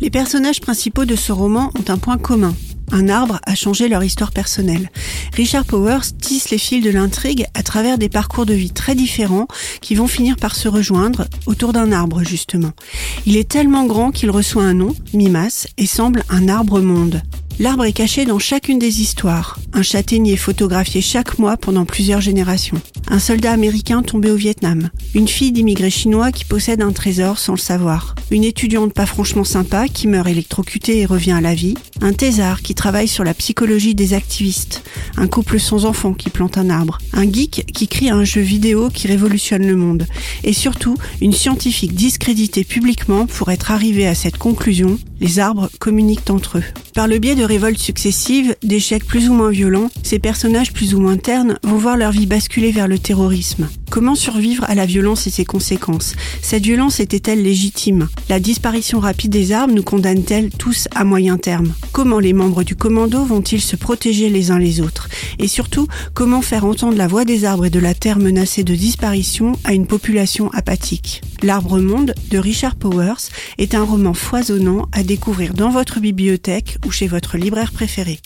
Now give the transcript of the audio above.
Les personnages principaux de ce roman ont un point commun. Un arbre a changé leur histoire personnelle. Richard Powers tisse les fils de l'intrigue à travers des parcours de vie très différents qui vont finir par se rejoindre autour d'un arbre justement. Il est tellement grand qu'il reçoit un nom, Mimas, et semble un arbre-monde. L'arbre est caché dans chacune des histoires. Un châtaignier photographié chaque mois pendant plusieurs générations. Un soldat américain tombé au Vietnam. Une fille d'immigrés chinois qui possède un trésor sans le savoir. Une étudiante pas franchement sympa qui meurt électrocutée et revient à la vie. Un thésard qui travaille sur la psychologie des activistes. Un couple sans enfant qui plante un arbre. Un geek qui crée un jeu vidéo qui révolutionne le monde. Et surtout, une scientifique discréditée publiquement pour être arrivée à cette conclusion. Les arbres communiquent entre eux. Par le biais de révoltes successives, d'échecs plus ou moins violents, ces personnages plus ou moins ternes vont voir leur vie basculer vers le terrorisme. Comment survivre à la violence et ses conséquences? Cette violence était-elle légitime? La disparition rapide des arbres nous condamne-t-elle tous à moyen terme? Comment les membres du commando vont-ils se protéger les uns les autres? Et surtout, comment faire entendre la voix des arbres et de la terre menacée de disparition à une population apathique? L'arbre monde de Richard Powers est un roman foisonnant à découvrir dans votre bibliothèque ou chez votre libraire préféré.